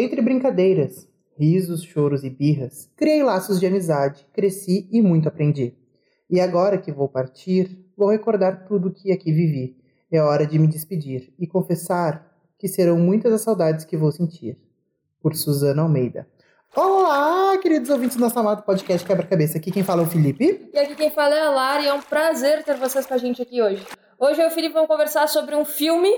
Entre brincadeiras, risos, choros e birras, criei laços de amizade, cresci e muito aprendi. E agora que vou partir, vou recordar tudo o que aqui vivi. É hora de me despedir e confessar que serão muitas as saudades que vou sentir. Por Suzana Almeida. Olá, queridos ouvintes do nosso amado podcast Quebra-Cabeça. Aqui quem fala é o Felipe. E aqui quem fala é a Lara e é um prazer ter vocês com a gente aqui hoje. Hoje eu e o Felipe vamos conversar sobre um filme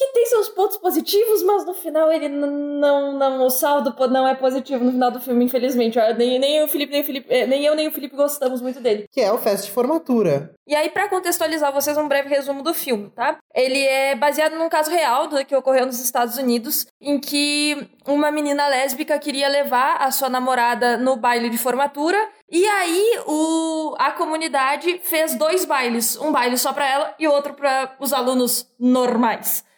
que tem seus pontos positivos, mas no final ele não, não, o saldo não é positivo no final do filme, infelizmente. Nem, nem, o Felipe, nem, o Felipe, eh, nem eu nem o Felipe gostamos muito dele. Que é o Festa de Formatura. E aí, para contextualizar vocês, um breve resumo do filme, tá? Ele é baseado num caso real do que ocorreu nos Estados Unidos, em que uma menina lésbica queria levar a sua namorada no baile de formatura. E aí, o, a comunidade fez dois bailes. Um baile só pra ela e outro para os alunos normais.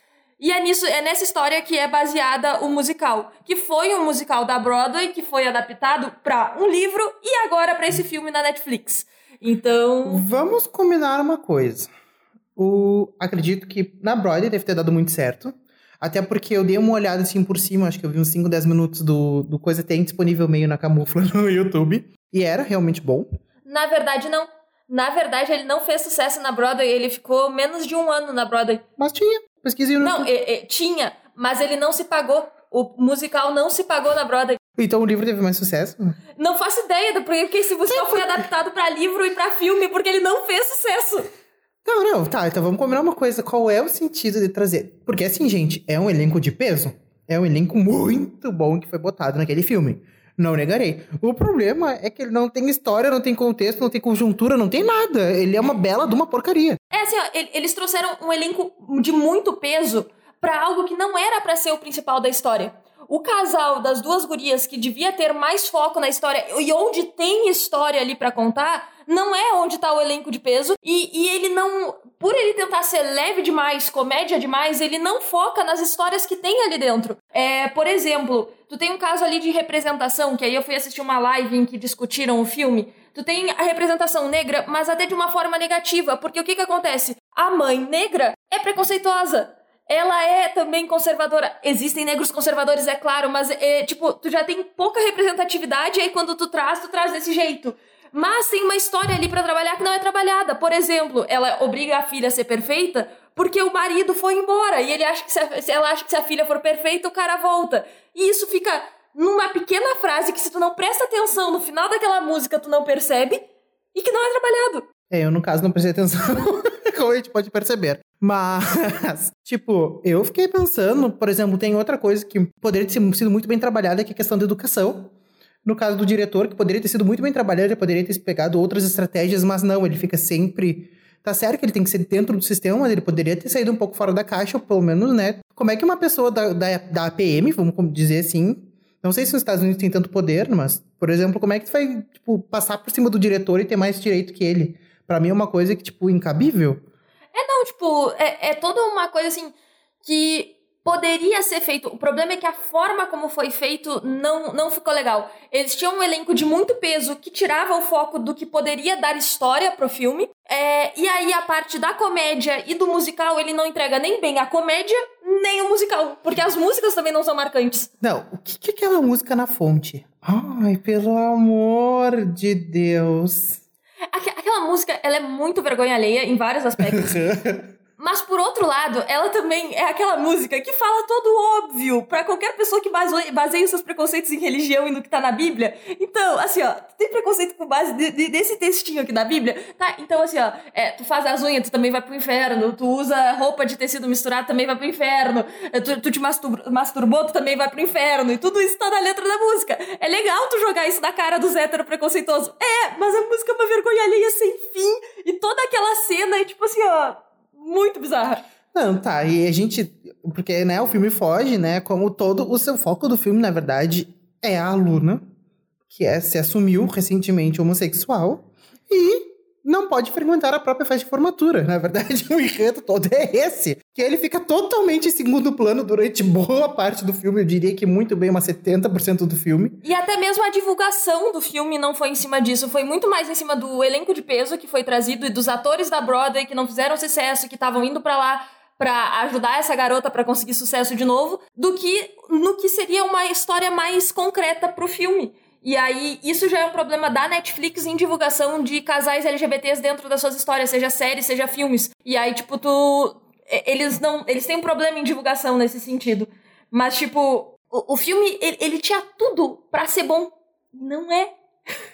E é, nisso, é nessa história que é baseada o musical, que foi um musical da Broadway, que foi adaptado para um livro e agora para esse filme na Netflix. Então. Vamos combinar uma coisa. O, acredito que na Broadway deve ter dado muito certo. Até porque eu dei uma olhada assim por cima, acho que eu vi uns 5, 10 minutos do, do coisa tem disponível meio na camufla no YouTube. E era realmente bom. Na verdade, não. Na verdade, ele não fez sucesso na Broadway, ele ficou menos de um ano na Broadway. Mas tinha. Pesquisei no Não, é, é, tinha, mas ele não se pagou. O musical não se pagou na Broadway. Então o livro teve mais sucesso? Não faço ideia do porquê que esse musical foi adaptado para livro e para filme, porque ele não fez sucesso. Não, não, tá, então vamos combinar uma coisa. Qual é o sentido de trazer? Porque assim, gente, é um elenco de peso. É um elenco muito bom que foi botado naquele filme. Não negarei. O problema é que ele não tem história, não tem contexto, não tem conjuntura, não tem nada. Ele é uma bela de uma porcaria. É assim, ó, eles trouxeram um elenco de muito peso para algo que não era para ser o principal da história. O casal das duas gurias que devia ter mais foco na história e onde tem história ali para contar, não é onde tá o elenco de peso. E, e ele não. Por ele tentar ser leve demais, comédia demais, ele não foca nas histórias que tem ali dentro. É, por exemplo, tu tem um caso ali de representação, que aí eu fui assistir uma live em que discutiram o filme. Tu tem a representação negra, mas até de uma forma negativa, porque o que que acontece? A mãe negra é preconceituosa ela é também conservadora. Existem negros conservadores, é claro, mas é, tipo, tu já tem pouca representatividade aí quando tu traz, tu traz desse jeito. Mas tem uma história ali para trabalhar que não é trabalhada. Por exemplo, ela obriga a filha a ser perfeita porque o marido foi embora e ele acha que se, a, ela acha que se a filha for perfeita, o cara volta. E isso fica numa pequena frase que se tu não presta atenção no final daquela música, tu não percebe e que não é trabalhado. É, eu no caso não prestei atenção, como a gente pode perceber. Mas, tipo, eu fiquei pensando, por exemplo, tem outra coisa que poderia ter sido muito bem trabalhada, que é a questão da educação. No caso do diretor, que poderia ter sido muito bem trabalhado, ele poderia ter pegado outras estratégias, mas não, ele fica sempre. Tá certo que ele tem que ser dentro do sistema, mas ele poderia ter saído um pouco fora da caixa, ou pelo menos, né? Como é que uma pessoa da, da, da APM, vamos dizer assim, não sei se nos Estados Unidos tem tanto poder, mas, por exemplo, como é que tu vai, tipo, passar por cima do diretor e ter mais direito que ele? Para mim é uma coisa que, tipo, incabível. É, não, tipo, é, é toda uma coisa assim que poderia ser feito. O problema é que a forma como foi feito não, não ficou legal. Eles tinham um elenco de muito peso que tirava o foco do que poderia dar história pro filme. É, e aí a parte da comédia e do musical, ele não entrega nem bem a comédia, nem o musical. Porque as músicas também não são marcantes. Não, o que, que é aquela música na fonte? Ai, pelo amor de Deus. Aquela música, ela é muito vergonha alheia em vários aspectos. Mas por outro lado, ela também é aquela música que fala todo óbvio para qualquer pessoa que baseie os seus preconceitos em religião e no que tá na Bíblia. Então, assim, ó, tem preconceito com base de, de, desse textinho aqui da Bíblia? Tá, então assim, ó, é, tu faz as unhas, tu também vai pro inferno. Tu usa roupa de tecido misturado, também vai pro inferno. É, tu, tu te mastur masturbou, tu também vai pro inferno. E tudo isso tá na letra da música. É legal tu jogar isso na cara dos héteros preconceituosos. É, mas a música é uma vergonha alheia sem fim. E toda aquela cena é tipo assim, ó muito bizarra. Não, tá. E a gente. Porque, né, o filme foge, né? Como todo. O seu foco do filme, na verdade, é a aluna, que é, se assumiu recentemente homossexual. E não pode frequentar a própria festa de formatura. Na verdade, o enredo todo é esse. Que ele fica totalmente em segundo plano durante boa parte do filme. Eu diria que muito bem, umas 70% do filme. E até mesmo a divulgação do filme não foi em cima disso. Foi muito mais em cima do elenco de peso que foi trazido e dos atores da Broadway que não fizeram sucesso, que estavam indo para lá para ajudar essa garota para conseguir sucesso de novo, do que no que seria uma história mais concreta pro filme. E aí, isso já é um problema da Netflix em divulgação de casais LGBTs dentro das suas histórias, seja séries, seja filmes. E aí, tipo, tu. Eles não. Eles têm um problema em divulgação nesse sentido. Mas, tipo, o, o filme, ele, ele tinha tudo para ser bom. Não é.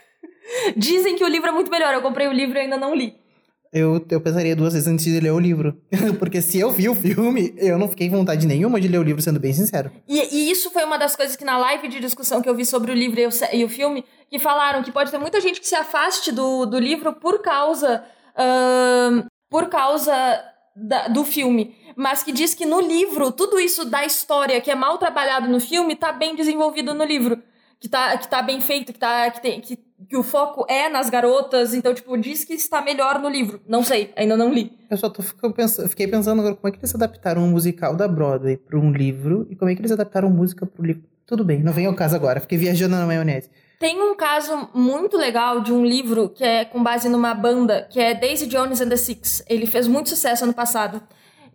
Dizem que o livro é muito melhor. Eu comprei o livro e ainda não li eu, eu pensaria duas vezes antes de ler o livro. Porque se eu vi o filme, eu não fiquei vontade nenhuma de ler o livro, sendo bem sincero. E, e isso foi uma das coisas que na live de discussão que eu vi sobre o livro e o, e o filme, que falaram que pode ter muita gente que se afaste do, do livro por causa. Uh, por causa da, do filme. Mas que diz que no livro, tudo isso da história que é mal trabalhado no filme, tá bem desenvolvido no livro. Que tá, que tá bem feito, que, tá, que, tem, que que o foco é nas garotas, então, tipo, diz que está melhor no livro. Não sei, ainda não li. Eu só tô, pensando, fiquei pensando agora como é que eles adaptaram um musical da Broadway para um livro e como é que eles adaptaram música pro livro. Tudo bem, não vem ao caso agora, fiquei viajando na maionese. Tem um caso muito legal de um livro que é com base numa banda, que é Daisy Jones and the Six. Ele fez muito sucesso ano passado.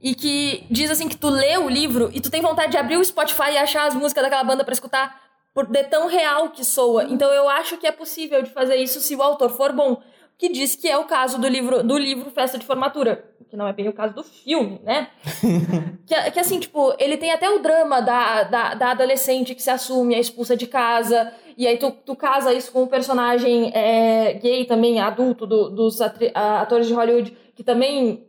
E que diz assim que tu lê o livro e tu tem vontade de abrir o Spotify e achar as músicas daquela banda para escutar por de tão real que soa. Então eu acho que é possível de fazer isso se o autor for bom. Que diz que é o caso do livro, do livro Festa de Formatura. Que não é bem o caso do filme, né? que, que assim, tipo, ele tem até o drama da, da, da adolescente que se assume, é expulsa de casa. E aí tu, tu casa isso com um personagem é, gay também, adulto, do, dos atores de Hollywood, que também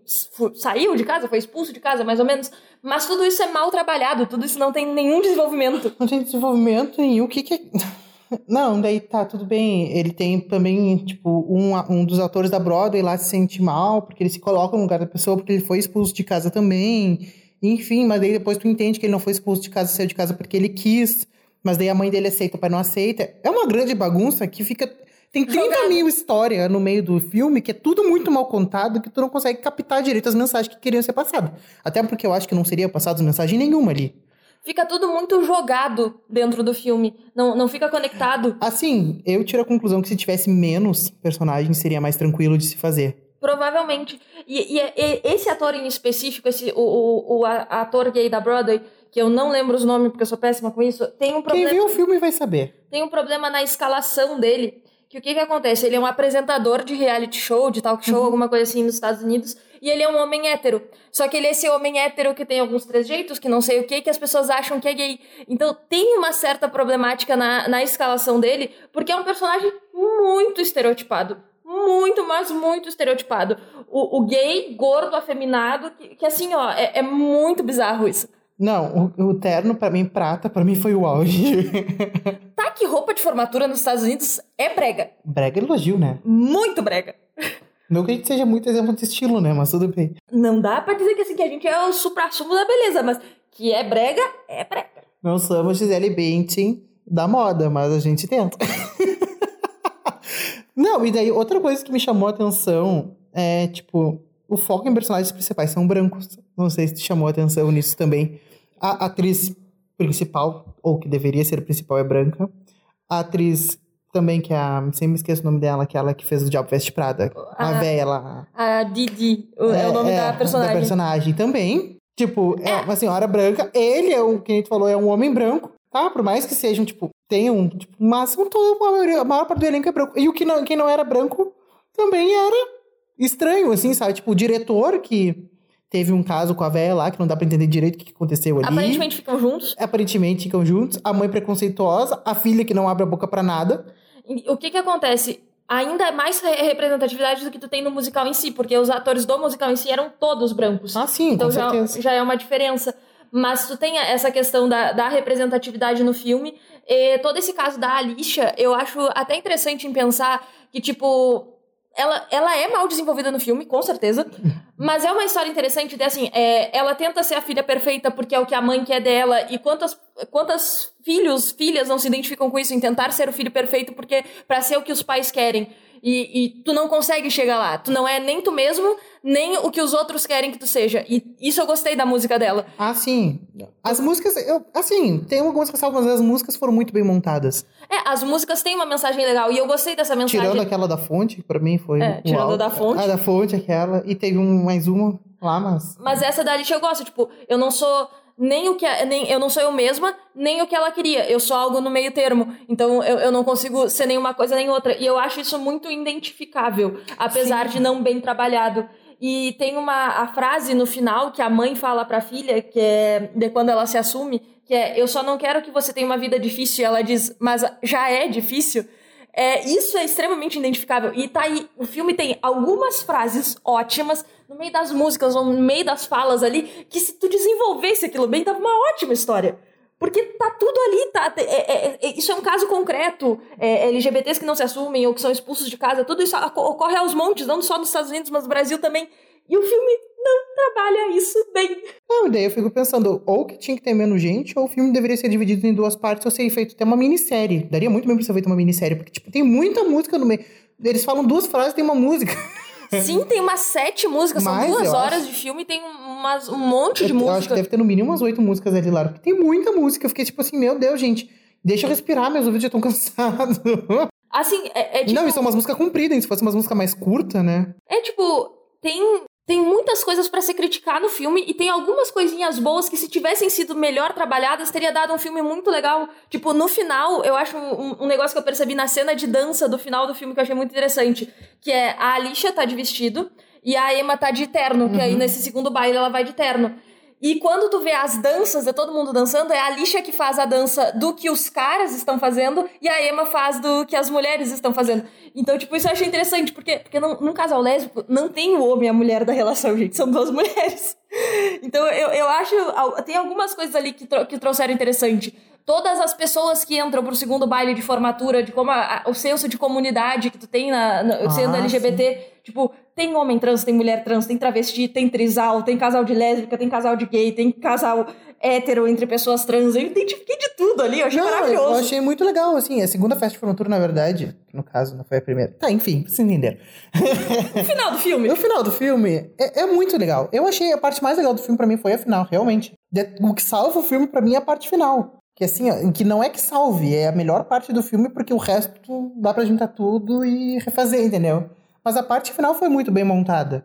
saiu de casa, foi expulso de casa, mais ou menos. Mas tudo isso é mal trabalhado, tudo isso não tem nenhum desenvolvimento. Não tem desenvolvimento e o que que é... Não, daí tá, tudo bem. Ele tem também, tipo, um, um dos autores da Broadway lá se sente mal, porque ele se coloca no lugar da pessoa, porque ele foi expulso de casa também. Enfim, mas daí depois tu entende que ele não foi expulso de casa, saiu de casa porque ele quis. Mas daí a mãe dele aceita, o pai não aceita. É uma grande bagunça que fica tem 30 Jogado. mil histórias no meio do filme que é tudo muito mal contado que tu não consegue captar direito as mensagens que queriam ser passadas. Até porque eu acho que não seria passado mensagem nenhuma ali. Fica tudo muito jogado dentro do filme. Não, não fica conectado. Assim, eu tiro a conclusão que se tivesse menos personagens seria mais tranquilo de se fazer. Provavelmente. E, e, e esse ator em específico, esse, o, o, o ator gay da Broadway, que eu não lembro os nomes porque eu sou péssima com isso, tem um problema. Quem viu o filme vai saber. Tem um problema na escalação dele que o que que acontece? Ele é um apresentador de reality show, de talk show, uhum. alguma coisa assim nos Estados Unidos, e ele é um homem hétero. Só que ele é esse homem hétero que tem alguns trejeitos, que não sei o que, que as pessoas acham que é gay. Então tem uma certa problemática na, na escalação dele, porque é um personagem muito estereotipado. Muito, mas muito estereotipado. O, o gay, gordo, afeminado, que, que assim, ó, é, é muito bizarro isso. Não, o, o terno, para mim, prata, para mim foi o auge. tá que roupa de formatura nos Estados Unidos é brega. Brega é elogio, né? Muito brega. Não que a gente seja muito exemplo de estilo, né? Mas tudo bem. Não dá pra dizer que, assim, que a gente é o supra-sumo da beleza, mas que é brega, é brega. Não somos Gisele Bündchen da moda, mas a gente tenta. Não, e daí outra coisa que me chamou a atenção é, tipo, o foco em personagens principais são brancos. Não sei se te chamou a atenção nisso também. A atriz principal, ou que deveria ser principal, é branca. A atriz também, que é a. Sempre me esqueço o nome dela, que é ela que fez o Diabo Veste Prada. A, a véia lá. A Didi, é, é o nome é, da personagem. Da personagem também. Tipo, é, é uma senhora branca. Ele é um, quem a gente falou, é um homem branco, tá? Por mais que sejam, tipo, tenham, tipo, máximo todo, a, maioria, a maior parte do elenco é branco. E o que não, quem não era branco também era estranho, assim, sabe? Tipo, o diretor que teve um caso com a véia lá, que não dá pra entender direito o que aconteceu ali. Aparentemente ficam juntos. Aparentemente ficam juntos. A mãe preconceituosa, a filha que não abre a boca para nada. O que que acontece? Ainda é mais representatividade do que tu tem no musical em si, porque os atores do musical em si eram todos brancos. Ah, sim, então com já, certeza. já é uma diferença. Mas tu tem essa questão da, da representatividade no filme. E todo esse caso da Alicia, eu acho até interessante em pensar que, tipo, ela, ela é mal desenvolvida no filme, com certeza. Mas é uma história interessante assim, é, ela tenta ser a filha perfeita porque é o que a mãe quer dela. E quantas, quantas filhos, filhas não se identificam com isso em tentar ser o filho perfeito porque para ser o que os pais querem. E, e, tu não consegue chegar lá. Tu não é nem tu mesmo, nem o que os outros querem que tu seja. E isso eu gostei da música dela. Ah, sim. As músicas, eu, assim, tem algumas que salvam, mas as músicas foram muito bem montadas. É, as músicas têm uma mensagem legal e eu gostei dessa mensagem. Tirando aquela da fonte, que pra mim foi. É, tirando da fonte. A da fonte, aquela. E teve um, mais uma. lá, mas. Mas essa da Alicia eu gosto, tipo, eu não sou nem o que a- nem eu não sou eu mesma, nem o que ela queria. Eu sou algo no meio termo. Então eu, eu não consigo ser nenhuma coisa nem outra. E eu acho isso muito identificável, apesar de não bem trabalhado. E tem uma a frase no final que a mãe fala pra filha, que é de quando ela se assume, que é eu só não quero que você tenha uma vida difícil. E ela diz, mas já é difícil. É, isso é extremamente identificável. E tá aí, o filme tem algumas frases ótimas no meio das músicas ou no meio das falas ali, que se tu desenvolvesse aquilo bem, dava uma ótima história. Porque tá tudo ali, tá? é- é- é- isso é um caso concreto. É, LGBTs que não se assumem ou que são expulsos de casa, tudo isso ocorre aos montes, não só nos Estados Unidos, mas no Brasil também. E o filme não trabalha isso bem. Não, e daí eu fico pensando, ou que tinha que ter menos gente, ou o filme deveria ser dividido em duas partes ou ser feito até uma minissérie. Daria muito bem pra ser feito uma minissérie, porque, tipo, tem muita música no meio. Eles falam duas frases tem uma música. Sim, tem umas sete músicas, são Mais, duas eu horas acho. de filme, tem umas, um monte de eu, eu música. acho que deve ter no mínimo umas oito músicas ali lá, porque tem muita música. Eu fiquei tipo assim, meu Deus, gente, deixa eu respirar, meus ouvidos já estão cansados. Assim, é, é tipo. Não, isso é umas músicas compridas, se fosse umas músicas mais curtas, né? É tipo, tem, tem muitas coisas pra se criticar no filme e tem algumas coisinhas boas que se tivessem sido melhor trabalhadas teria dado um filme muito legal. Tipo, no final, eu acho um, um negócio que eu percebi na cena de dança do final do filme que eu achei muito interessante, que é a Alicia tá de vestido e a Emma tá de terno, que aí Uhum. nesse segundo baile ela vai de terno. E quando tu vê as danças de todo mundo dançando, é a Alicia que faz a dança do que os caras estão fazendo e a Emma faz do que as mulheres estão fazendo. Então, tipo, isso eu achei interessante, porque, porque num, num casal lésbico não tem o homem e a mulher da relação, gente, são duas mulheres. Então, eu, eu acho. Tem algumas coisas ali que, tro- que trouxeram interessante. Todas as pessoas que entram pro segundo baile de formatura, de como a- a- o senso de comunidade que tu tem na, na- sendo Ah, LGBT, tipo, tem homem trans, tem mulher trans, tem travesti, tem trisal, tem casal de lésbica, tem casal de gay, tem casal hétero entre pessoas trans. Eu identifiquei de tudo ali, eu achei Não, maravilhoso. eu achei muito legal, assim, a segunda festa de formatura, na verdade, no caso não foi a primeira. Tá, enfim, vocês entenderam. No final do filme. No final do filme, é, é muito legal. Eu achei a parte mais legal do filme pra mim foi a final, realmente. O que salva o filme pra mim é a parte final. Que assim, ó, que não é que salve, é a melhor parte do filme, porque o resto dá pra juntar tudo e refazer, entendeu? Mas a parte final foi muito bem montada.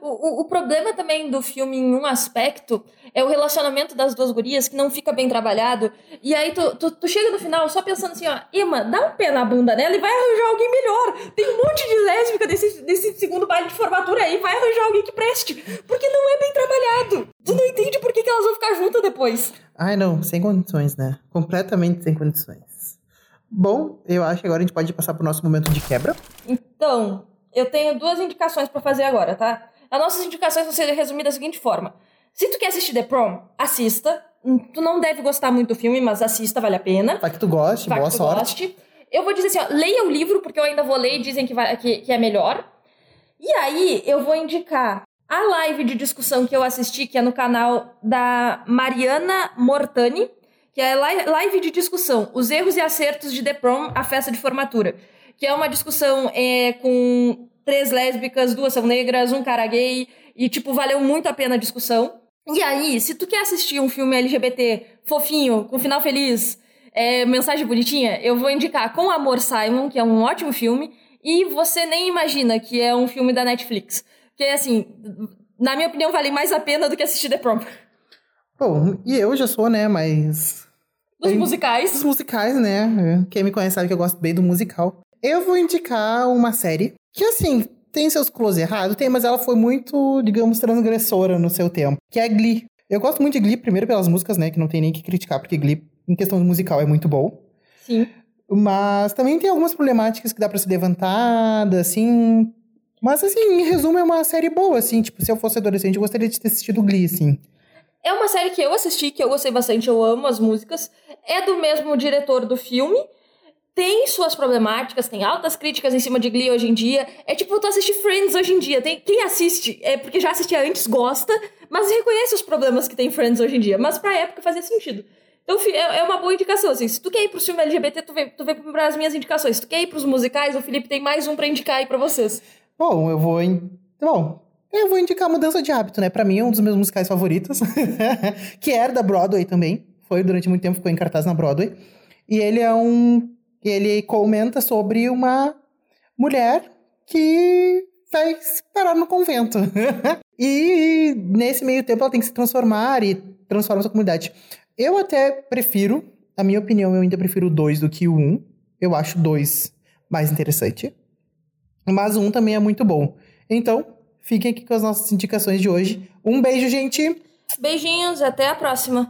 O, o, o problema também do filme, em um aspecto, é o relacionamento das duas gurias, que não fica bem trabalhado. E aí tu, tu, tu chega no final só pensando assim, ó, Emma, dá um pé na bunda nela e vai arranjar alguém melhor. Tem um monte de lésbica desse, desse segundo baile de formatura aí, vai arranjar alguém que preste. Porque não é bem trabalhado. Tu não entende por que, que elas vão ficar juntas depois. Ai, não, sem condições, né? Completamente sem condições. Bom, eu acho que agora a gente pode passar pro nosso momento de quebra. Então, eu tenho duas indicações pra fazer agora, tá? As nossas indicações vão ser resumidas da seguinte forma. Se tu quer assistir The Prom, assista. Hum, Tu não deve gostar muito do filme, mas assista, vale a pena. Vai que tu goste, Vai que boa tu sorte. goste. Eu vou dizer assim, ó, leia o livro, porque eu ainda vou ler e dizem que, vai, que, que é melhor. E aí, eu vou indicar a live de discussão que eu assisti, que é no canal da Mariana Mortani, que é li- live de discussão, os erros e acertos de The Prom, a festa de formatura. Que é uma discussão é, com três lésbicas, duas são negras, um cara gay, e, tipo, valeu muito a pena a discussão. E aí, se tu quer assistir um filme LGBT fofinho, com final feliz, é, mensagem bonitinha, eu vou indicar Com Amor Simon, que é um ótimo filme, e você nem imagina que é um filme da Netflix. Que, assim, na minha opinião, vale mais a pena do que assistir The Prom. Bom, e eu já sou, né, mas Dos musicais. Os musicais, né? Quem me conhece sabe que eu gosto bem do musical. Eu vou indicar uma série que, assim, tem seus close errados, tem, mas ela foi muito, digamos, transgressora no seu tempo, que é Glee. Eu gosto muito de Glee, primeiro pelas músicas, né? Que não tem nem que criticar, porque Glee, em questão de musical, é muito bom. Sim. Mas também tem algumas problemáticas que dá pra ser levantada, assim. Mas, assim, em resumo, é uma série boa, assim. Tipo, se eu fosse adolescente, eu gostaria de ter assistido Glee, assim. É uma série que eu assisti, que eu gostei bastante, eu amo as músicas. É do mesmo diretor do filme. Tem suas problemáticas, tem altas críticas em cima de Glee hoje em dia. É tipo tu assistir Friends hoje em dia. Tem, quem assiste, é porque já assistia antes, gosta, mas reconhece os problemas que tem Friends hoje em dia. Mas pra época fazia sentido. Então é, é uma boa indicação, assim. Se tu quer ir pro filme LGBT, tu vem, tu vem pras minhas indicações. Se tu quer ir pros musicais, o Felipe tem mais um pra indicar aí pra vocês. Bom, eu vou. In... Bom, eu vou indicar Mudança de Hábito, né? Pra mim é um dos meus musicais favoritos. que era da Broadway também. Foi durante muito tempo, ficou em cartaz na Broadway. E ele é um. Ele comenta sobre uma mulher que vai parar no convento. e nesse meio tempo ela tem que se transformar e transforma sua comunidade. Eu até prefiro, a minha opinião, eu ainda prefiro 2 do que o 1. Um. Eu acho 2 mais interessante. Mas o 1 um também é muito bom. Então, fiquem aqui com as nossas indicações de hoje. Um beijo, gente! Beijinhos, até a próxima!